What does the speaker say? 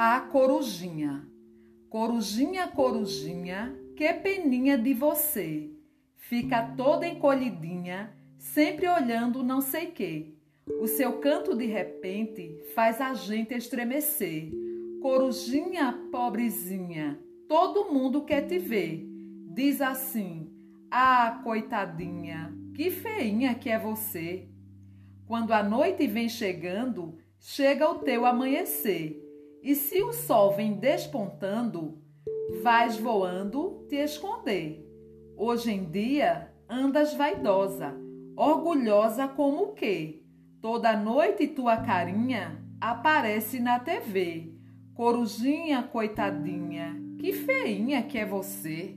A corujinha. Corujinha, corujinha, que peninha de você. Fica toda encolhidinha, sempre olhando não sei que. O seu canto de repente faz a gente estremecer. Corujinha, pobrezinha, todo mundo quer te ver. Diz assim: Ah, coitadinha, que feinha que é você. Quando a noite vem chegando, chega o teu amanhecer. E se o sol vem despontando, vais voando te esconder. Hoje em dia andas vaidosa, orgulhosa como o quê? Toda noite tua carinha aparece na TV. Corujinha, coitadinha, que feinha que é você.